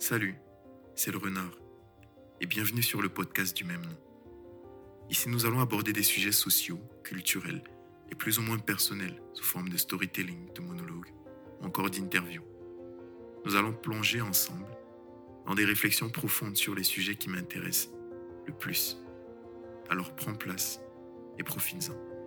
Salut, c'est le renard, et bienvenue sur le podcast du même nom. Ici, nous allons aborder des sujets sociaux, culturels et plus ou moins personnels sous forme de storytelling, de monologues ou encore d'interviews. Nous allons plonger ensemble dans des réflexions profondes sur les sujets qui m'intéressent le plus. Alors prends place et profites-en.